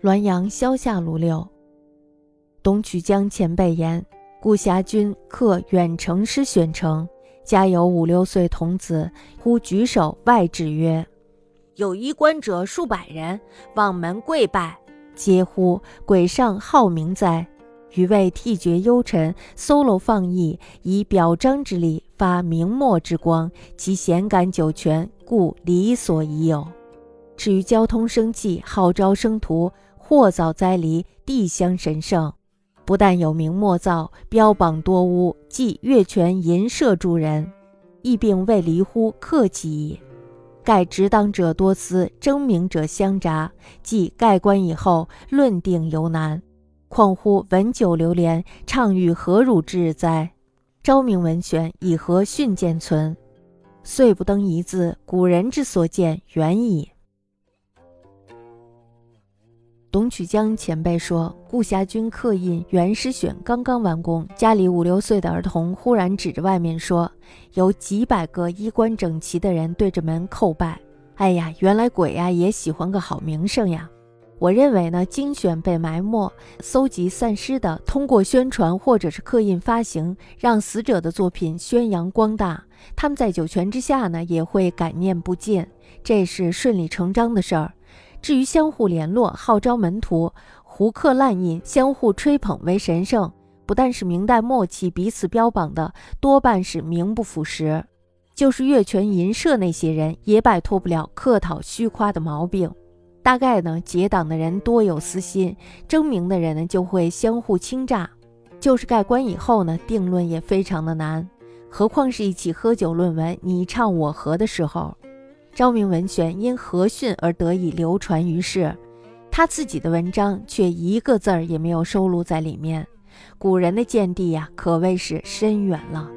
滦阳萧下卢六。董曲江前辈言：顾侠君客远城师选城，家有五六岁童子，忽举手外指曰：“有衣冠者数百人，望门跪拜。”皆呼鬼上好名哉！余谓替绝幽沉，solo 放逸，以表彰之力发明末之光，其贤感九泉，故理所已有。至于交通生气，号召生徒，祸早灾离，地相神圣。不但有名莫造，标榜多污，即月泉银舍诸人，亦并未离乎客气矣。盖执当者多思，争名者相杂，即盖棺以后，论定犹难。况乎文酒流连，畅欲何辱之哉？昭明文选以何训见存？遂不登一字，古人之所见远矣。曲江前辈说，顾侠君刻印原诗选刚刚完工，家里五六岁的儿童忽然指着外面说：“有几百个衣冠整齐的人对着门叩拜。”哎呀，原来鬼呀也喜欢个好名声呀！我认为呢，精选被埋没、搜集散失的，通过宣传或者是刻印发行，让死者的作品宣扬光大，他们在九泉之下呢也会感念不尽，这是顺理成章的事儿。至于相互联络、号召门徒、胡刻滥印、相互吹捧为神圣，不但是明代末期彼此标榜的，多半是名不符实。就是月泉银社那些人也摆脱不了客套虚夸的毛病。大概呢，结党的人多有私心，争名的人呢就会相互倾轧。就是盖棺以后呢，定论也非常的难，何况是一起喝酒论文、你唱我和的时候。昭明文选因和训而得以流传于世，他自己的文章却一个字儿也没有收录在里面。古人的见地呀，可谓是深远了。